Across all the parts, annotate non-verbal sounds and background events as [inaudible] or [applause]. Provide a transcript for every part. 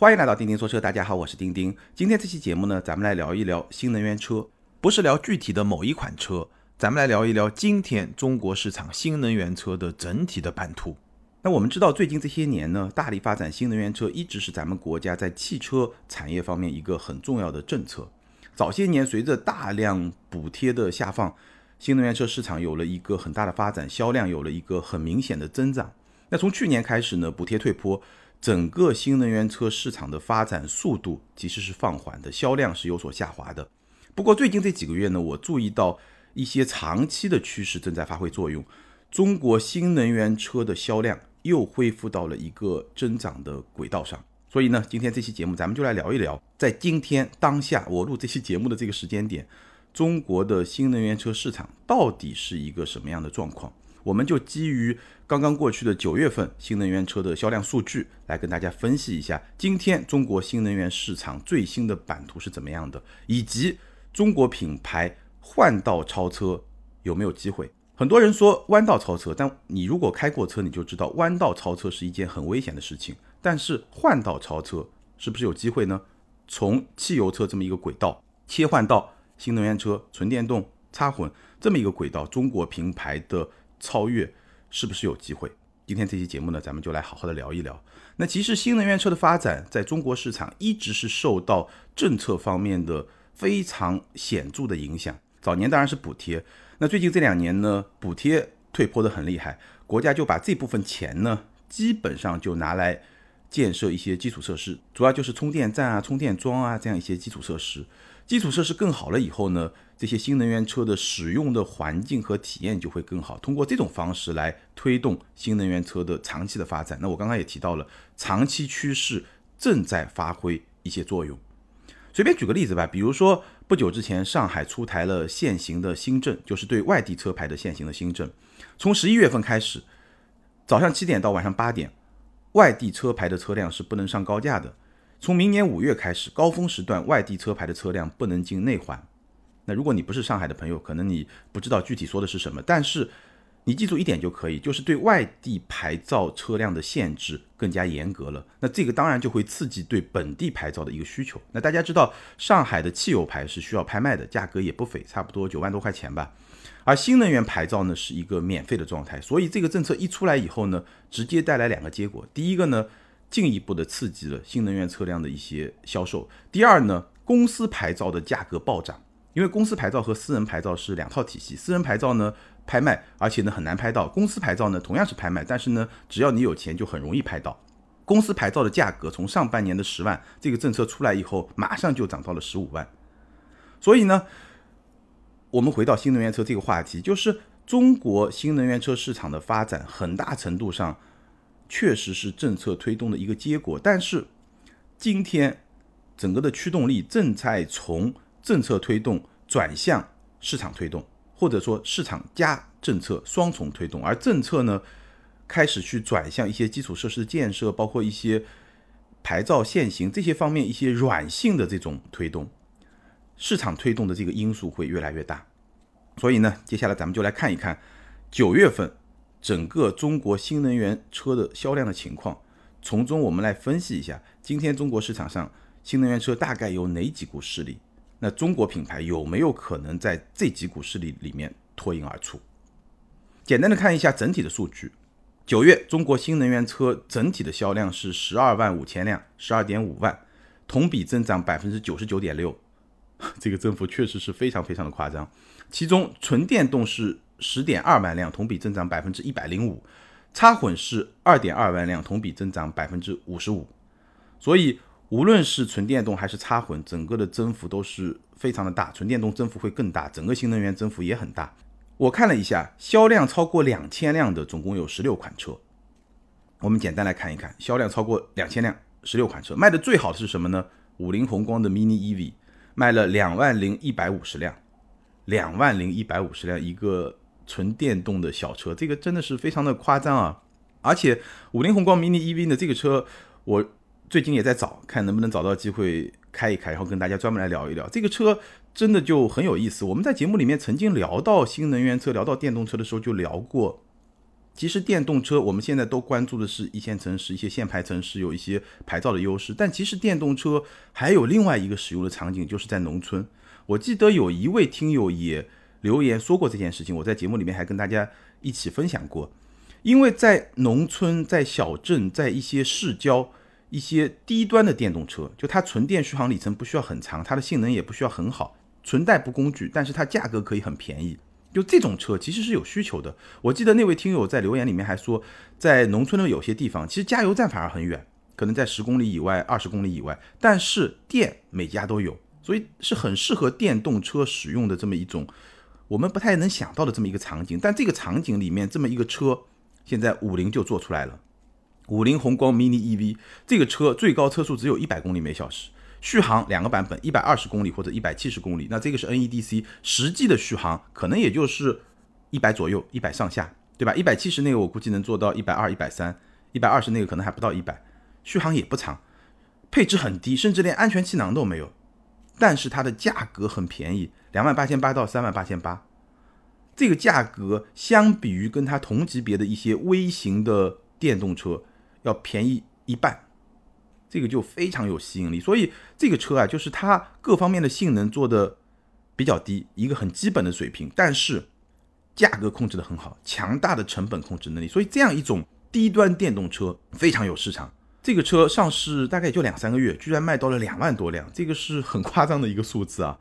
欢迎来到钉钉说车，大家好，我是钉钉。今天这期节目呢，咱们来聊一聊新能源车，不是聊具体的某一款车，咱们来聊一聊今天中国市场新能源车的整体的版图。那我们知道，最近这些年呢，大力发展新能源车一直是咱们国家在汽车产业方面一个很重要的政策。早些年，随着大量补贴的下放，新能源车市场有了一个很大的发展，销量有了一个很明显的增长。那从去年开始呢，补贴退坡。整个新能源车市场的发展速度其实是放缓的，销量是有所下滑的。不过最近这几个月呢，我注意到一些长期的趋势正在发挥作用，中国新能源车的销量又恢复到了一个增长的轨道上。所以呢，今天这期节目咱们就来聊一聊，在今天当下我录这期节目的这个时间点，中国的新能源车市场到底是一个什么样的状况？我们就基于刚刚过去的九月份新能源车的销量数据，来跟大家分析一下今天中国新能源市场最新的版图是怎么样的，以及中国品牌换道超车有没有机会。很多人说弯道超车，但你如果开过车，你就知道弯道超车是一件很危险的事情。但是换道超车是不是有机会呢？从汽油车这么一个轨道切换到新能源车、纯电动、插混这么一个轨道，中国品牌的超越。是不是有机会？今天这期节目呢，咱们就来好好的聊一聊。那其实新能源车的发展在中国市场一直是受到政策方面的非常显著的影响。早年当然是补贴，那最近这两年呢，补贴退坡的很厉害，国家就把这部分钱呢，基本上就拿来建设一些基础设施，主要就是充电站啊、充电桩啊这样一些基础设施。基础设施更好了以后呢，这些新能源车的使用的环境和体验就会更好。通过这种方式来推动新能源车的长期的发展。那我刚刚也提到了，长期趋势正在发挥一些作用。随便举个例子吧，比如说不久之前上海出台了限行的新政，就是对外地车牌的限行的新政。从十一月份开始，早上七点到晚上八点，外地车牌的车辆是不能上高架的。从明年五月开始，高峰时段外地车牌的车辆不能进内环。那如果你不是上海的朋友，可能你不知道具体说的是什么。但是你记住一点就可以，就是对外地牌照车辆的限制更加严格了。那这个当然就会刺激对本地牌照的一个需求。那大家知道，上海的汽油牌是需要拍卖的，价格也不菲，差不多九万多块钱吧。而新能源牌照呢是一个免费的状态。所以这个政策一出来以后呢，直接带来两个结果。第一个呢。进一步的刺激了新能源车辆的一些销售。第二呢，公司牌照的价格暴涨，因为公司牌照和私人牌照是两套体系。私人牌照呢拍卖，而且呢很难拍到；公司牌照呢同样是拍卖，但是呢只要你有钱就很容易拍到。公司牌照的价格从上半年的十万，这个政策出来以后，马上就涨到了十五万。所以呢，我们回到新能源车这个话题，就是中国新能源车市场的发展，很大程度上。确实是政策推动的一个结果，但是今天整个的驱动力正在从政策推动转向市场推动，或者说市场加政策双重推动，而政策呢开始去转向一些基础设施的建设，包括一些牌照限行这些方面一些软性的这种推动，市场推动的这个因素会越来越大。所以呢，接下来咱们就来看一看九月份。整个中国新能源车的销量的情况，从中我们来分析一下，今天中国市场上新能源车大概有哪几股势力？那中国品牌有没有可能在这几股势力里面脱颖而出？简单的看一下整体的数据，九月中国新能源车整体的销量是十二万五千辆，十二点五万，同比增长百分之九十九点六，[laughs] 这个增幅确实是非常非常的夸张。其中纯电动是。十点二万辆，同比增长百分之一百零五；插混是二点二万辆，同比增长百分之五十五。所以，无论是纯电动还是插混，整个的增幅都是非常的大。纯电动增幅会更大，整个新能源增幅也很大。我看了一下，销量超过两千辆的总共有十六款车。我们简单来看一看，销量超过两千辆，十六款车卖的最好的是什么呢？五菱宏光的 mini EV 卖了两万零一百五十辆，两万零一百五十辆一个。纯电动的小车，这个真的是非常的夸张啊！而且五菱宏光 mini EV 的这个车，我最近也在找，看能不能找到机会开一开，然后跟大家专门来聊一聊。这个车真的就很有意思。我们在节目里面曾经聊到新能源车、聊到电动车的时候，就聊过其实电动车我们现在都关注的是一线城市、一些限牌城市有一些牌照的优势，但其实电动车还有另外一个使用的场景，就是在农村。我记得有一位听友也留言说过这件事情，我在节目里面还跟大家一起分享过。因为在农村、在小镇、在一些市郊，一些低端的电动车，就它纯电续航里程不需要很长，它的性能也不需要很好，纯代步工具，但是它价格可以很便宜。就这种车其实是有需求的。我记得那位听友在留言里面还说，在农村的有些地方，其实加油站反而很远，可能在十公里以外、二十公里以外，但是电每家都有，所以是很适合电动车使用的这么一种我们不太能想到的这么一个场景。但这个场景里面这么一个车，现在五菱就做出来了。五菱宏光 mini EV 这个车最高车速只有一百公里每小时。续航两个版本，一百二十公里或者一百七十公里，那这个是 NEDC，实际的续航可能也就是一百左右，一百上下，对吧？一百七十那个我估计能做到一百二、一百三，一百二十那个可能还不到一百，续航也不长，配置很低，甚至连安全气囊都没有，但是它的价格很便宜，两万八千八到三万八千八，这个价格相比于跟它同级别的一些微型的电动车要便宜一半。这个就非常有吸引力，所以这个车啊，就是它各方面的性能做的比较低，一个很基本的水平，但是价格控制的很好，强大的成本控制能力，所以这样一种低端电动车非常有市场。这个车上市大概也就两三个月，居然卖到了两万多辆，这个是很夸张的一个数字啊。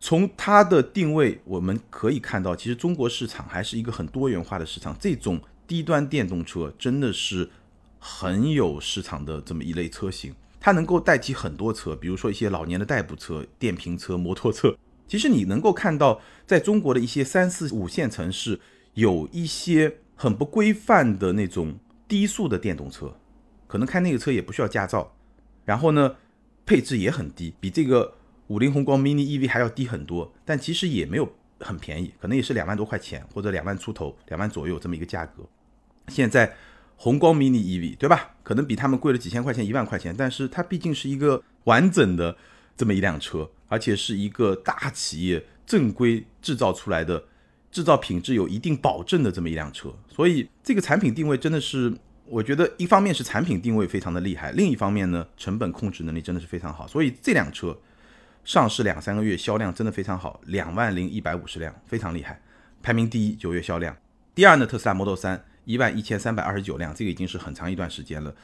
从它的定位我们可以看到，其实中国市场还是一个很多元化的市场，这种低端电动车真的是。很有市场的这么一类车型，它能够代替很多车，比如说一些老年的代步车、电瓶车、摩托车。其实你能够看到，在中国的一些三四五线城市，有一些很不规范的那种低速的电动车，可能开那个车也不需要驾照，然后呢，配置也很低，比这个五菱宏光 mini EV 还要低很多，但其实也没有很便宜，可能也是两万多块钱或者两万出头、两万左右这么一个价格。现在。宏光 mini EV 对吧？可能比他们贵了几千块钱、一万块钱，但是它毕竟是一个完整的这么一辆车，而且是一个大企业正规制造出来的，制造品质有一定保证的这么一辆车。所以这个产品定位真的是，我觉得一方面是产品定位非常的厉害，另一方面呢，成本控制能力真的是非常好。所以这辆车上市两三个月，销量真的非常好，两万零一百五十辆，非常厉害，排名第一，九月销量。第二呢，特斯拉 Model 三。一万一千三百二十九辆，这个已经是很长一段时间了。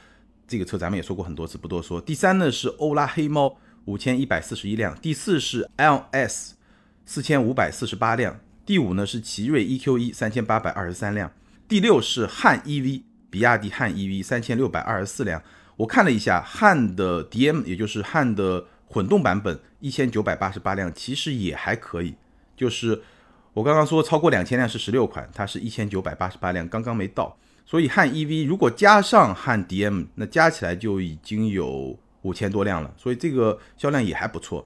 这个车咱们也说过很多次，不多说。第三呢是欧拉黑猫五千一百四十一辆，第四是 L S 四千五百四十八辆，第五呢是奇瑞 E Q 一三千八百二十三辆，第六是汉 E V 比亚迪汉 E V 三千六百二十四辆。我看了一下汉的 D M，也就是汉的混动版本一千九百八十八辆，其实也还可以，就是。我刚刚说超过两千辆是十六款，它是一千九百八十八辆，刚刚没到。所以汉 EV 如果加上汉 DM，那加起来就已经有五千多辆了，所以这个销量也还不错。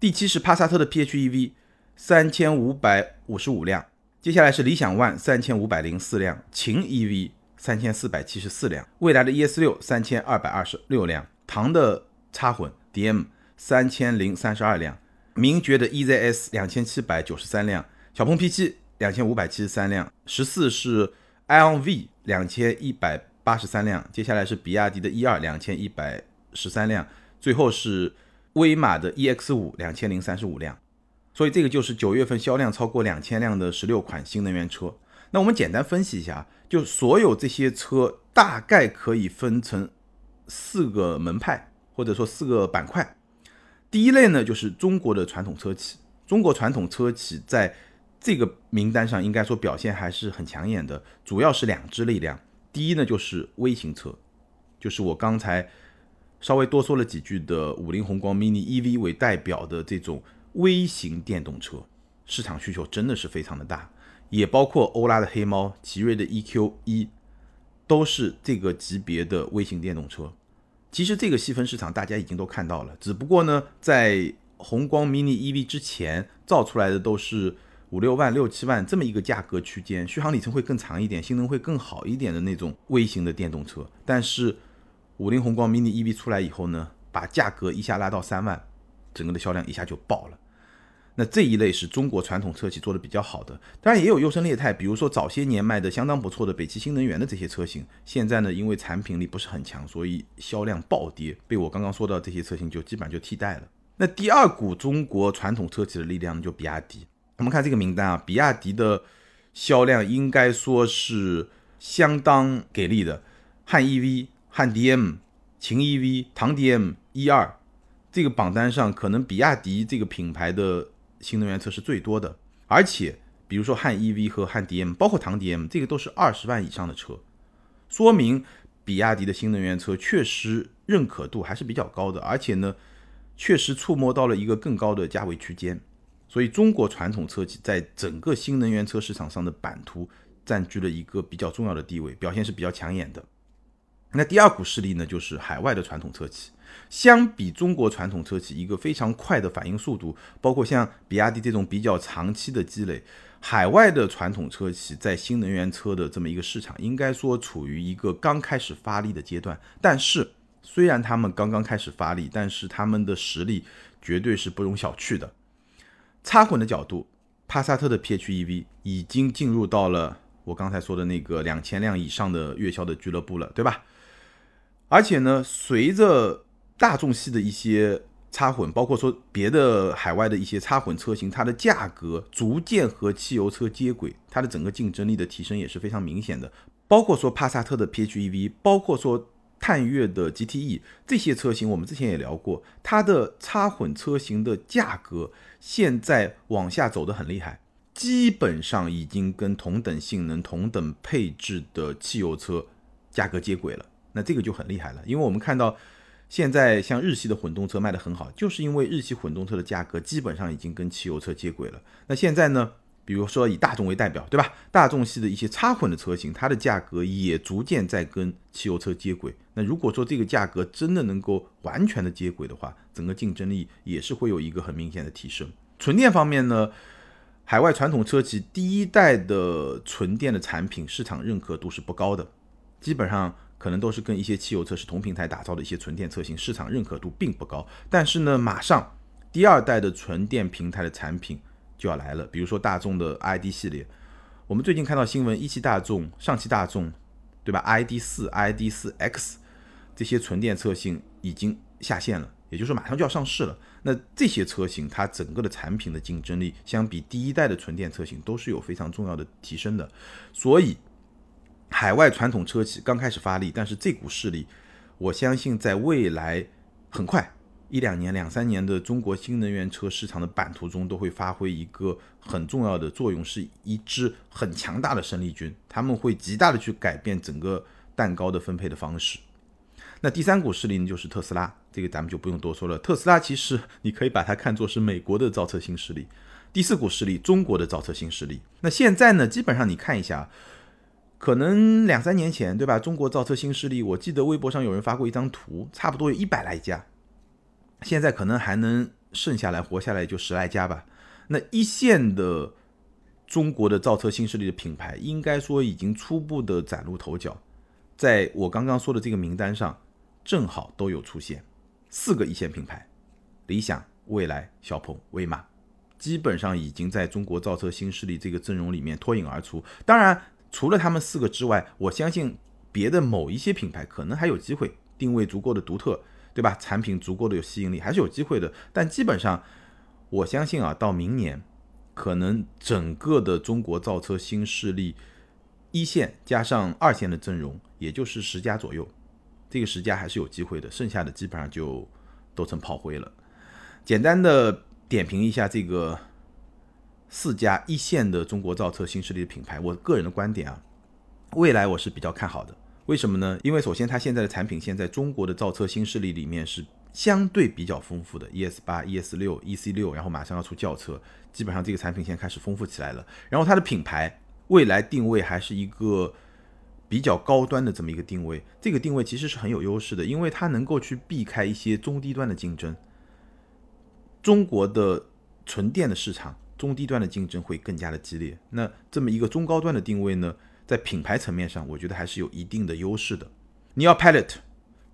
第七是帕萨特的 PHEV，三千五百五十五辆。接下来是理想 ONE，三千五百零四辆。秦 EV 三千四百七十四辆。蔚来的 ES 六三千二百二十六辆。唐的插混 DM 三千零三十二辆。名爵的 EZS 两千七百九十三辆。小鹏 p 七两千五百七十三辆，十四是 iON V 两千一百八十三辆，接下来是比亚迪的 E 二两千一百十三辆，最后是威马的 EX 五两千零三十五辆，所以这个就是九月份销量超过两千辆的十六款新能源车。那我们简单分析一下，就所有这些车大概可以分成四个门派，或者说四个板块。第一类呢，就是中国的传统车企，中国传统车企在这个名单上应该说表现还是很抢眼的，主要是两支力量。第一呢，就是微型车，就是我刚才稍微多说了几句的五菱宏光 mini EV 为代表的这种微型电动车，市场需求真的是非常的大。也包括欧拉的黑猫、奇瑞的 EQ 一，都是这个级别的微型电动车。其实这个细分市场大家已经都看到了，只不过呢，在宏光 mini EV 之前造出来的都是。五六万、六七万这么一个价格区间，续航里程会更长一点，性能会更好一点的那种微型的电动车。但是五菱宏光 mini EV 出来以后呢，把价格一下拉到三万，整个的销量一下就爆了。那这一类是中国传统车企做的比较好的，当然也有优胜劣汰，比如说早些年卖的相当不错的北汽新能源的这些车型，现在呢因为产品力不是很强，所以销量暴跌，被我刚刚说到这些车型就基本上就替代了。那第二股中国传统车企的力量就比亚迪，我们看这个名单啊，比亚迪的销量应该说是相当给力的，汉 EV、汉 DM、秦 EV、唐 DM 一二，这个榜单上可能比亚迪这个品牌的。新能源车是最多的，而且比如说汉 EV 和汉 DM，包括唐 DM，这个都是二十万以上的车，说明比亚迪的新能源车确实认可度还是比较高的，而且呢，确实触摸到了一个更高的价位区间，所以中国传统车企在整个新能源车市场上的版图占据了一个比较重要的地位，表现是比较抢眼的。那第二股势力呢，就是海外的传统车企。相比中国传统车企一个非常快的反应速度，包括像比亚迪这种比较长期的积累，海外的传统车企在新能源车的这么一个市场，应该说处于一个刚开始发力的阶段。但是，虽然他们刚刚开始发力，但是他们的实力绝对是不容小觑的。插混的角度，帕萨特的 PHEV 已经进入到了我刚才说的那个两千辆以上的月销的俱乐部了，对吧？而且呢，随着大众系的一些插混，包括说别的海外的一些插混车型，它的价格逐渐和汽油车接轨，它的整个竞争力的提升也是非常明显的。包括说帕萨特的 PHEV，包括说探岳的 GTE 这些车型，我们之前也聊过，它的插混车型的价格现在往下走的很厉害，基本上已经跟同等性能、同等配置的汽油车价格接轨了。那这个就很厉害了，因为我们看到。现在像日系的混动车卖得很好，就是因为日系混动车的价格基本上已经跟汽油车接轨了。那现在呢，比如说以大众为代表，对吧？大众系的一些插混的车型，它的价格也逐渐在跟汽油车接轨。那如果说这个价格真的能够完全的接轨的话，整个竞争力也是会有一个很明显的提升。纯电方面呢，海外传统车企第一代的纯电的产品市场认可度是不高的，基本上。可能都是跟一些汽油车是同平台打造的一些纯电车型，市场认可度并不高。但是呢，马上第二代的纯电平台的产品就要来了，比如说大众的 ID 系列。我们最近看到新闻，一汽大众、上汽大众，对吧？ID 四、ID 四 X 这些纯电车型已经下线了，也就是马上就要上市了。那这些车型它整个的产品的竞争力，相比第一代的纯电车型都是有非常重要的提升的，所以。海外传统车企刚开始发力，但是这股势力，我相信在未来很快一两年、两三年的中国新能源车市场的版图中，都会发挥一个很重要的作用，是一支很强大的生力军。他们会极大的去改变整个蛋糕的分配的方式。那第三股势力呢，就是特斯拉，这个咱们就不用多说了。特斯拉其实你可以把它看作是美国的造车新势力。第四股势力，中国的造车新势力。那现在呢，基本上你看一下。可能两三年前，对吧？中国造车新势力，我记得微博上有人发过一张图，差不多有一百来家。现在可能还能剩下来活下来就十来家吧。那一线的中国的造车新势力的品牌，应该说已经初步的崭露头角。在我刚刚说的这个名单上，正好都有出现四个一线品牌：理想、蔚来、小鹏、威马，基本上已经在中国造车新势力这个阵容里面脱颖而出。当然。除了他们四个之外，我相信别的某一些品牌可能还有机会定位足够的独特，对吧？产品足够的有吸引力，还是有机会的。但基本上，我相信啊，到明年，可能整个的中国造车新势力一线加上二线的阵容，也就是十家左右，这个十家还是有机会的，剩下的基本上就都成炮灰了。简单的点评一下这个。四家一线的中国造车新势力的品牌，我个人的观点啊，未来我是比较看好的。为什么呢？因为首先它现在的产品线在中国的造车新势力里面是相对比较丰富的，ES 八、ES 六、EC 六，然后马上要出轿车，基本上这个产品线开始丰富起来了。然后它的品牌未来定位还是一个比较高端的这么一个定位，这个定位其实是很有优势的，因为它能够去避开一些中低端的竞争。中国的纯电的市场。中低端的竞争会更加的激烈。那这么一个中高端的定位呢，在品牌层面上，我觉得还是有一定的优势的。你要 Pilot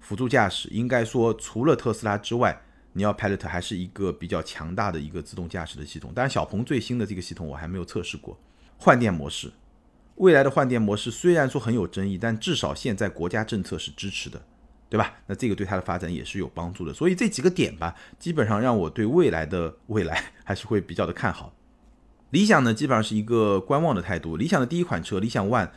辅助驾驶，应该说除了特斯拉之外，你要 Pilot 还是一个比较强大的一个自动驾驶的系统。当然，小鹏最新的这个系统我还没有测试过。换电模式，未来的换电模式虽然说很有争议，但至少现在国家政策是支持的，对吧？那这个对它的发展也是有帮助的。所以这几个点吧，基本上让我对未来的未来还是会比较的看好。理想呢，基本上是一个观望的态度。理想的第一款车理想 ONE。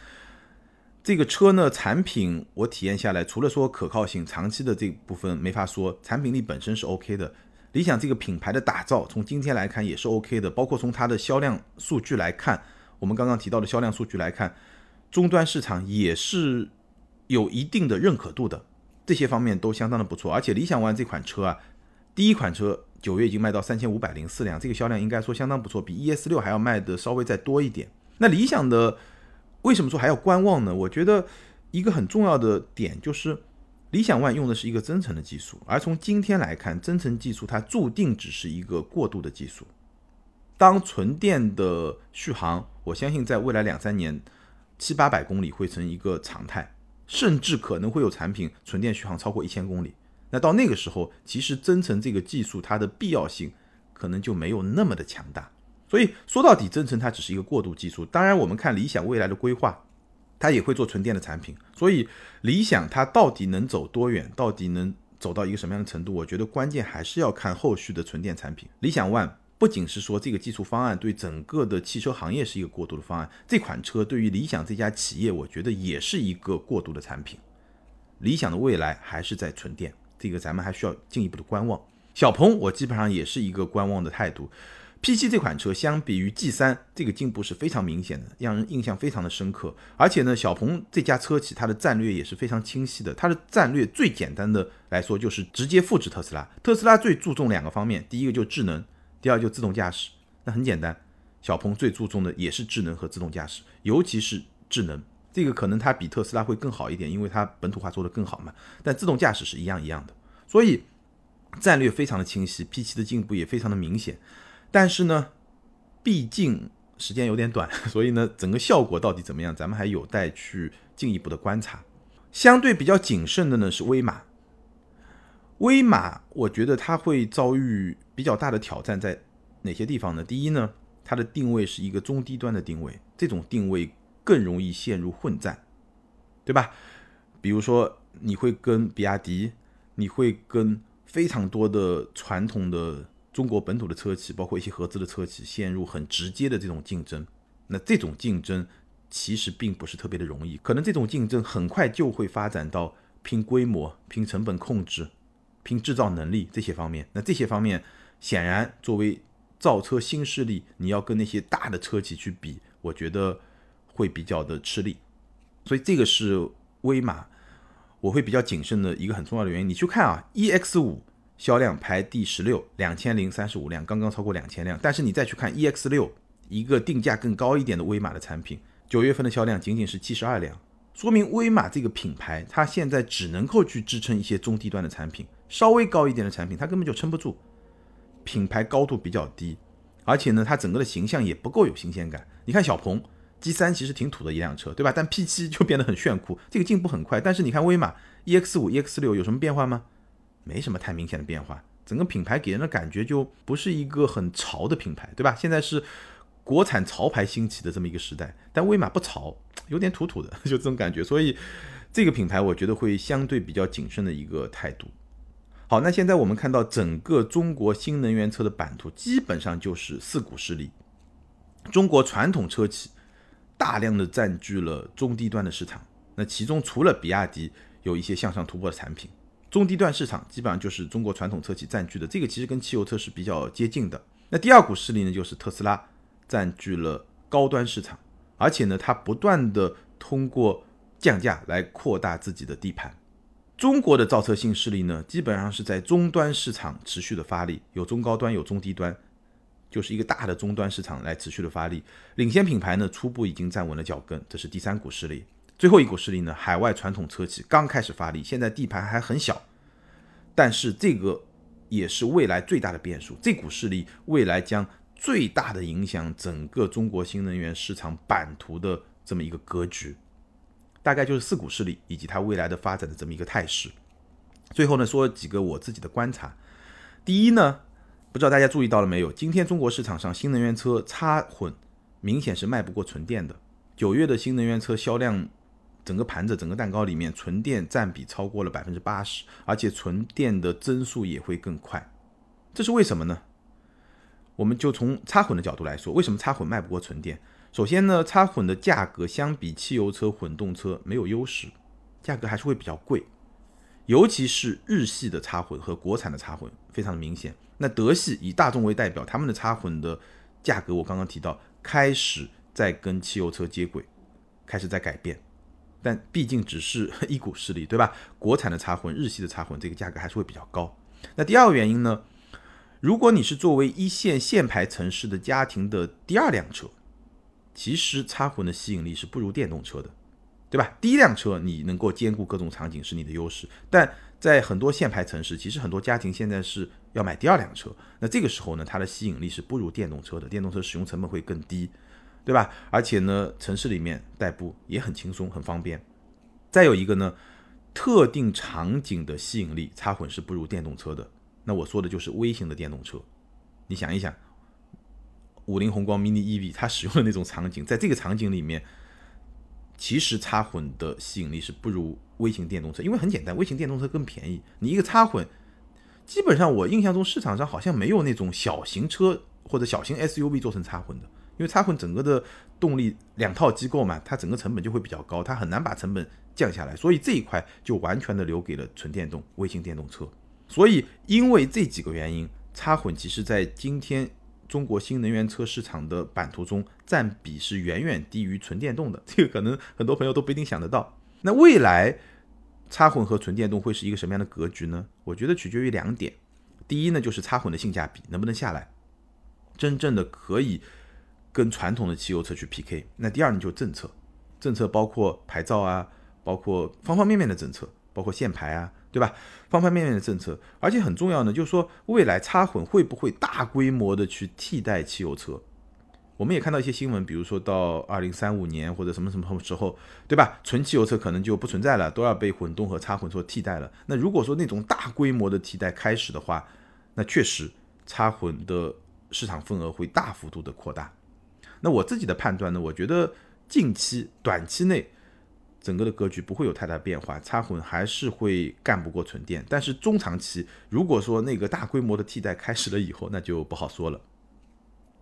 这个车呢，产品我体验下来，除了说可靠性，长期的这部分没法说，产品力本身是 OK 的。理想这个品牌的打造，从今天来看也是 OK 的，包括从它的销量数据来看，我们刚刚提到的销量数据来看，终端市场也是有一定的认可度的，这些方面都相当的不错。而且理想 ONE 这款车啊，第一款车九月已经卖到三千五百零四辆，这个销量应该说相当不错，比 ES 六还要卖的稍微再多一点。那理想的。为什么说还要观望呢？我觉得一个很重要的点就是，理想 ONE 用的是一个增程的技术，而从今天来看，增程技术它注定只是一个过渡的技术。当纯电的续航，我相信在未来两三年，七八百公里会成一个常态，甚至可能会有产品纯电续航超过一千公里。那到那个时候，其实增程这个技术它的必要性可能就没有那么的强大。所以说到底，增程它只是一个过渡技术。当然，我们看理想未来的规划，它也会做纯电的产品。所以，理想它到底能走多远，到底能走到一个什么样的程度？我觉得关键还是要看后续的纯电产品。理想 ONE 不仅是说这个技术方案对整个的汽车行业是一个过渡的方案，这款车对于理想这家企业，我觉得也是一个过渡的产品。理想的未来还是在纯电，这个咱们还需要进一步的观望。小鹏，我基本上也是一个观望的态度。P7 这款车相比于 G3，这个进步是非常明显的，让人印象非常的深刻。而且呢，小鹏这家车企它的战略也是非常清晰的。它的战略最简单的来说就是直接复制特斯拉。特斯拉最注重两个方面，第一个就是智能，第二就自动驾驶。那很简单，小鹏最注重的也是智能和自动驾驶，尤其是智能，这个可能它比特斯拉会更好一点，因为它本土化做得更好嘛。但自动驾驶是一样一样的，所以战略非常的清晰，P7 的进步也非常的明显。但是呢，毕竟时间有点短，[laughs] 所以呢，整个效果到底怎么样，咱们还有待去进一步的观察。相对比较谨慎的呢是威马，威马我觉得它会遭遇比较大的挑战，在哪些地方呢？第一呢，它的定位是一个中低端的定位，这种定位更容易陷入混战，对吧？比如说你会跟比亚迪，你会跟非常多的传统的。中国本土的车企，包括一些合资的车企，陷入很直接的这种竞争。那这种竞争其实并不是特别的容易，可能这种竞争很快就会发展到拼规模、拼成本控制、拼制造能力这些方面。那这些方面，显然作为造车新势力，你要跟那些大的车企去比，我觉得会比较的吃力。所以这个是威马，我会比较谨慎的一个很重要的原因。你去看啊，EX 五。销量排第十六，两千零三十五辆，刚刚超过两千辆。但是你再去看 EX 六，一个定价更高一点的威马的产品，九月份的销量仅仅是七十二辆，说明威马这个品牌，它现在只能够去支撑一些中低端的产品，稍微高一点的产品，它根本就撑不住，品牌高度比较低，而且呢，它整个的形象也不够有新鲜感。你看小鹏 G 三其实挺土的一辆车，对吧？但 P 七就变得很炫酷，这个进步很快。但是你看威马 EX 五、EX 六有什么变化吗？没什么太明显的变化，整个品牌给人的感觉就不是一个很潮的品牌，对吧？现在是国产潮牌兴起的这么一个时代，但威马不潮，有点土土的，[laughs] 就这种感觉。所以这个品牌我觉得会相对比较谨慎的一个态度。好，那现在我们看到整个中国新能源车的版图基本上就是四股势力，中国传统车企大量的占据了中低端的市场，那其中除了比亚迪有一些向上突破的产品。中低端市场基本上就是中国传统车企占据的，这个其实跟汽油车是比较接近的。那第二股势力呢，就是特斯拉占据了高端市场，而且呢，它不断的通过降价来扩大自己的地盘。中国的造车新势力呢，基本上是在终端市场持续的发力，有中高端，有中低端，就是一个大的终端市场来持续的发力。领先品牌呢，初步已经站稳了脚跟，这是第三股势力。最后一股势力呢，海外传统车企刚开始发力，现在地盘还很小，但是这个也是未来最大的变数。这股势力未来将最大的影响整个中国新能源市场版图的这么一个格局，大概就是四股势力以及它未来的发展的这么一个态势。最后呢，说几个我自己的观察。第一呢，不知道大家注意到了没有？今天中国市场上新能源车插混明显是卖不过纯电的。九月的新能源车销量，整个盘子、整个蛋糕里面，纯电占比超过了百分之八十，而且纯电的增速也会更快。这是为什么呢？我们就从插混的角度来说，为什么插混卖不过纯电？首先呢，插混的价格相比汽油车、混动车没有优势，价格还是会比较贵，尤其是日系的插混和国产的插混非常的明显。那德系以大众为代表，他们的插混的价格我刚刚提到，开始在跟汽油车接轨，开始在改变，但毕竟只是 [laughs] 一股势力，对吧？国产的插混、日系的插混，这个价格还是会比较高。那第二个原因呢？如果你是作为一线限牌城市的家庭的第二辆车，其实插混的吸引力是不如电动车的，对吧？第一辆车你能够兼顾各种场景是你的优势，但在很多限牌城市，其实很多家庭现在是要买第二辆车，那这个时候呢，它的吸引力是不如电动车的，电动车使用成本会更低，对吧？而且呢，城市里面代步也很轻松很方便。再有一个呢，特定场景的吸引力，插混是不如电动车的。那我说的就是微型的电动车，你想一想，五菱宏光 mini EV 它使用的那种场景，在这个场景里面，其实插混的吸引力是不如微型电动车，因为很简单，微型电动车更便宜。你一个插混，基本上我印象中市场上好像没有那种小型车或者小型 SUV 做成插混的，因为插混整个的动力两套机构嘛，它整个成本就会比较高，它很难把成本降下来，所以这一块就完全的留给了纯电动微型电动车。所以，因为这几个原因，插混其实在今天中国新能源车市场的版图中占比是远远低于纯电动的。[laughs] 这个可能很多朋友都不一定想得到。那未来插混和纯电动会是一个什么样的格局呢？我觉得取决于两点。第一呢，就是插混的性价比能不能下来，真正的可以跟传统的汽油车去 PK。那第二呢，就是政策，政策包括牌照啊，包括方方面面的政策，包括限牌啊。对吧？方方面面的政策，而且很重要呢，就是说未来插混会不会大规模的去替代汽油车？我们也看到一些新闻，比如说到二零三五年或者什么什么时候，对吧？纯汽油车可能就不存在了，都要被混动和插混所替代了。那如果说那种大规模的替代开始的话，那确实插混的市场份额会大幅度的扩大。那我自己的判断呢，我觉得近期短期内。整个的格局不会有太大变化，插混还是会干不过纯电。但是中长期，如果说那个大规模的替代开始了以后，那就不好说了。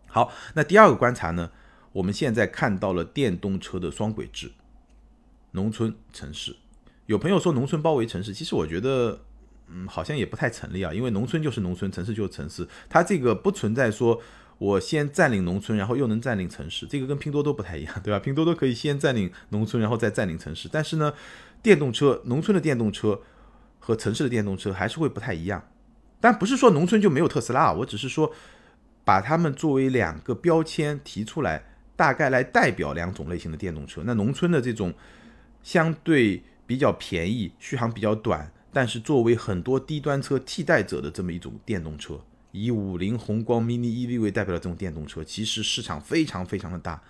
好，那第二个观察呢？我们现在看到了电动车的双轨制，农村、城市。有朋友说农村包围城市，其实我觉得，嗯，好像也不太成立啊。因为农村就是农村，城市就是城市，它这个不存在说。我先占领农村，然后又能占领城市，这个跟拼多多不太一样，对吧？拼多多可以先占领农村，然后再占领城市。但是呢，电动车，农村的电动车和城市的电动车还是会不太一样。但不是说农村就没有特斯拉啊，我只是说把它们作为两个标签提出来，大概来代表两种类型的电动车。那农村的这种相对比较便宜、续航比较短，但是作为很多低端车替代者的这么一种电动车。以五菱宏光 mini EV 为代表的这种电动车，其实市场非常非常的大，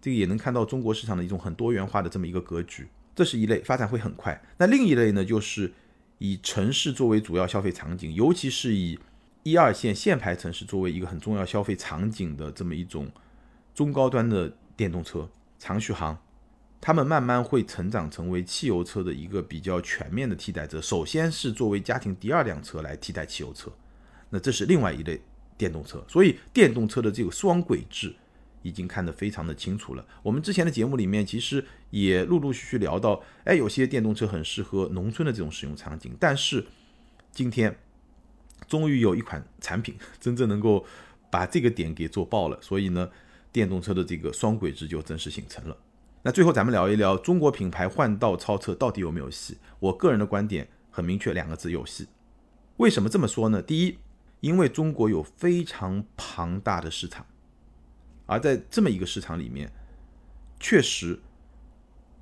这个也能看到中国市场的一种很多元化的这么一个格局。这是一类发展会很快。那另一类呢，就是以城市作为主要消费场景，尤其是以一二线限牌城市作为一个很重要消费场景的这么一种中高端的电动车，长续航，他们慢慢会成长成为汽油车的一个比较全面的替代者。首先是作为家庭第二辆车来替代汽油车。那这是另外一类电动车，所以电动车的这个双轨制已经看得非常的清楚了。我们之前的节目里面其实也陆陆续续聊到，哎，有些电动车很适合农村的这种使用场景。但是今天终于有一款产品真正能够把这个点给做爆了，所以呢，电动车的这个双轨制就正式形成了。那最后咱们聊一聊中国品牌换道超车到底有没有戏？我个人的观点很明确，两个字：有戏。为什么这么说呢？第一。因为中国有非常庞大的市场，而在这么一个市场里面，确实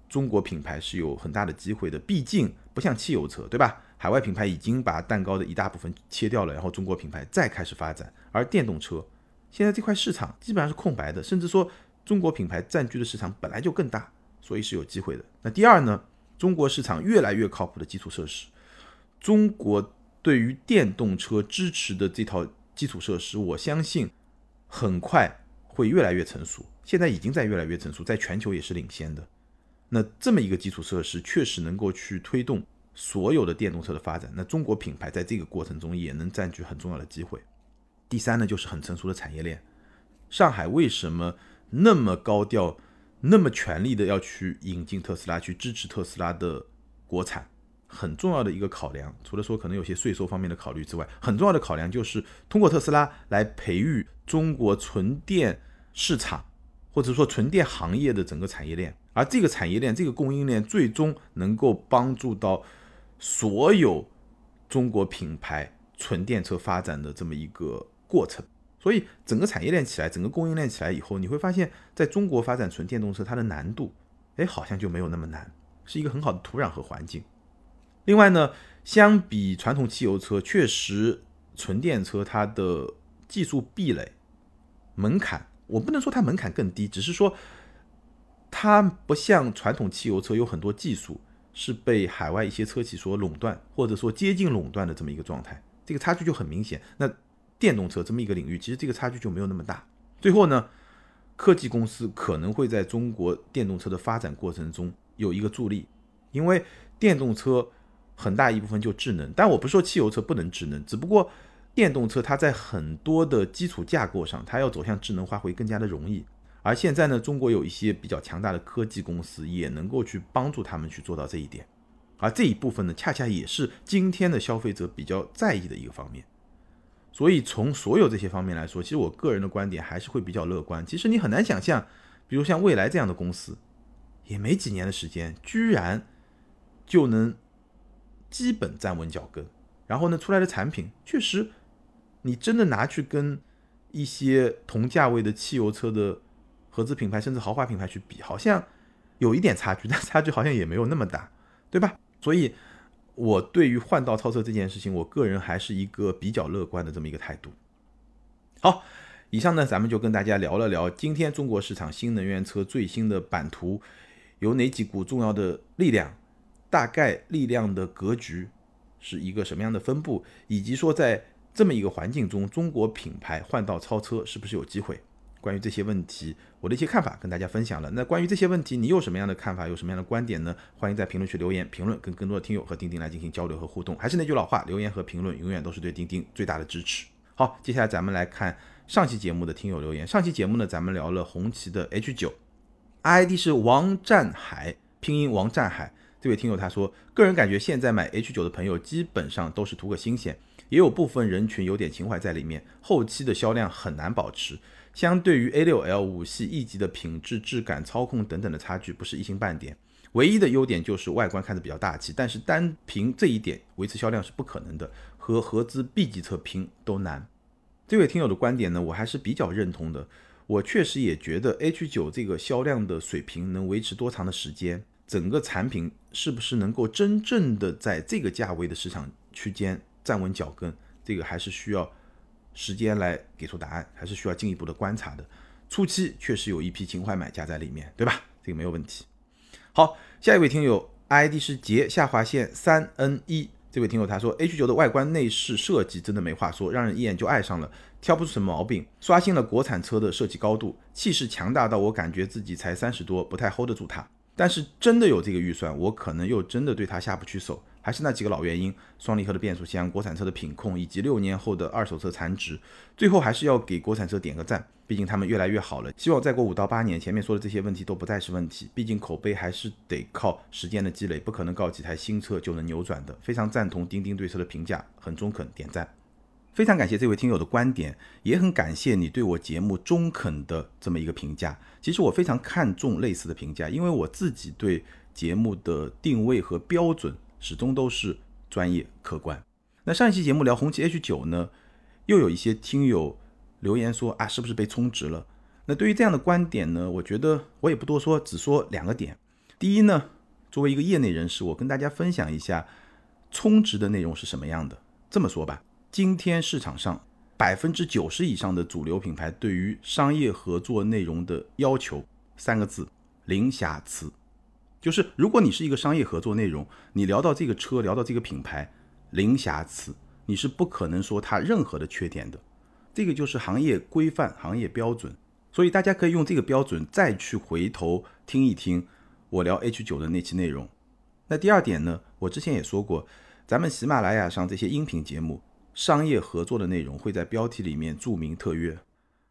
中国品牌是有很大的机会的。毕竟不像汽油车，对吧？海外品牌已经把蛋糕的一大部分切掉了，然后中国品牌再开始发展。而电动车现在这块市场基本上是空白的，甚至说中国品牌占据的市场本来就更大，所以是有机会的。那第二呢？中国市场越来越靠谱的基础设施，中国。对于电动车支持的这套基础设施，我相信很快会越来越成熟。现在已经在越来越成熟，在全球也是领先的。那这么一个基础设施，确实能够去推动所有的电动车的发展。那中国品牌在这个过程中也能占据很重要的机会。第三呢，就是很成熟的产业链。上海为什么那么高调、那么全力的要去引进特斯拉，去支持特斯拉的国产？很重要的一个考量，除了说可能有些税收方面的考虑之外，很重要的考量就是通过特斯拉来培育中国纯电市场，或者说纯电行业的整个产业链。而这个产业链、这个供应链，最终能够帮助到所有中国品牌纯电车发展的这么一个过程。所以，整个产业链起来，整个供应链起来以后，你会发现在中国发展纯电动车，它的难度，哎，好像就没有那么难，是一个很好的土壤和环境。另外呢，相比传统汽油车，确实纯电车它的技术壁垒门槛，我不能说它门槛更低，只是说它不像传统汽油车有很多技术是被海外一些车企所垄断，或者说接近垄断的这么一个状态，这个差距就很明显。那电动车这么一个领域，其实这个差距就没有那么大。最后呢，科技公司可能会在中国电动车的发展过程中有一个助力，因为电动车。很大一部分就智能，但我不说汽油车不能智能，只不过电动车它在很多的基础架构上，它要走向智能化会更加的容易。而现在呢，中国有一些比较强大的科技公司也能够去帮助他们去做到这一点，而这一部分呢，恰恰也是今天的消费者比较在意的一个方面。所以从所有这些方面来说，其实我个人的观点还是会比较乐观。其实你很难想象，比如像蔚来这样的公司，也没几年的时间，居然就能。基本站稳脚跟，然后呢，出来的产品确实，你真的拿去跟一些同价位的汽油车的合资品牌甚至豪华品牌去比，好像有一点差距，但差距好像也没有那么大，对吧？所以，我对于换道超车这件事情，我个人还是一个比较乐观的这么一个态度。好，以上呢，咱们就跟大家聊了聊今天中国市场新能源车最新的版图，有哪几股重要的力量。大概力量的格局是一个什么样的分布，以及说在这么一个环境中，中国品牌换道超车是不是有机会？关于这些问题，我的一些看法跟大家分享了。那关于这些问题，你有什么样的看法，有什么样的观点呢？欢迎在评论区留言评论，跟更多的听友和钉钉来进行交流和互动。还是那句老话，留言和评论永远都是对钉钉最大的支持。好，接下来咱们来看上期节目的听友留言。上期节目呢，咱们聊了红旗的 H 九，ID 是王占海，拼音王占海。这位听友他说，个人感觉现在买 H 九的朋友基本上都是图个新鲜，也有部分人群有点情怀在里面，后期的销量很难保持。相对于 A 六 L 五系 E 级的品质、质感、操控等等的差距不是一星半点，唯一的优点就是外观看着比较大气，但是单凭这一点维持销量是不可能的，和合资 B 级车拼都难。这位听友的观点呢，我还是比较认同的，我确实也觉得 H 九这个销量的水平能维持多长的时间？整个产品是不是能够真正的在这个价位的市场区间站稳脚跟？这个还是需要时间来给出答案，还是需要进一步的观察的。初期确实有一批情怀买家在里面，对吧？这个没有问题。好，下一位听友 ID 是杰下划线三 N 一，这位听友他说 H 九的外观内饰设计真的没话说，让人一眼就爱上了，挑不出什么毛病，刷新了国产车的设计高度，气势强大到我感觉自己才三十多，不太 hold 得住它。但是真的有这个预算，我可能又真的对它下不去手。还是那几个老原因：双离合的变速箱、国产车的品控，以及六年后的二手车残值。最后还是要给国产车点个赞，毕竟他们越来越好了。希望再过五到八年，前面说的这些问题都不再是问题。毕竟口碑还是得靠时间的积累，不可能靠几台新车就能扭转的。非常赞同钉钉对车的评价，很中肯，点赞。非常感谢这位听友的观点，也很感谢你对我节目中肯的这么一个评价。其实我非常看重类似的评价，因为我自己对节目的定位和标准始终都是专业客观。那上一期节目聊红旗 H 九呢，又有一些听友留言说啊，是不是被充值了？那对于这样的观点呢，我觉得我也不多说，只说两个点。第一呢，作为一个业内人士，我跟大家分享一下充值的内容是什么样的。这么说吧。今天市场上百分之九十以上的主流品牌对于商业合作内容的要求，三个字：零瑕疵。就是如果你是一个商业合作内容，你聊到这个车，聊到这个品牌，零瑕疵，你是不可能说它任何的缺点的。这个就是行业规范、行业标准，所以大家可以用这个标准再去回头听一听我聊 H 九的那期内容。那第二点呢，我之前也说过，咱们喜马拉雅上这些音频节目商业合作的内容会在标题里面注明特约。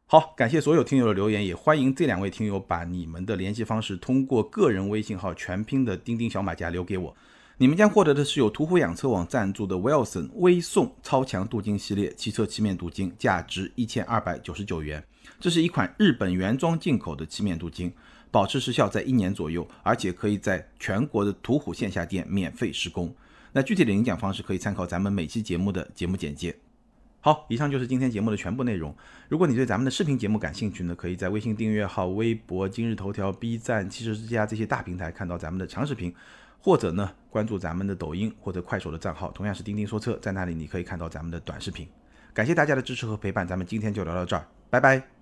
好，感谢所有听友的留言，也欢迎这两位听友把你们的联系方式通过个人微信号全拼的钉钉小马甲留给我。你们将获得的是由途虎养车网赞助的 Wilson 微送超强镀金系列汽车漆面镀金，价值一千二百九十九元。这是一款日本原装进口的漆面镀金，保持时效在一年左右，而且可以在全国的途虎线下店免费施工。那具体的领奖方式可以参考咱们每期节目的节目简介。好，以上就是今天节目的全部内容。如果你对咱们的视频节目感兴趣呢，可以在微信订阅号、微博、今日头条、B 站、汽车之家这些大平台看到咱们的长视频，或者呢关注咱们的抖音或者快手的账号，同样是钉钉说车，在那里你可以看到咱们的短视频。感谢大家的支持和陪伴，咱们今天就聊到这儿，拜拜。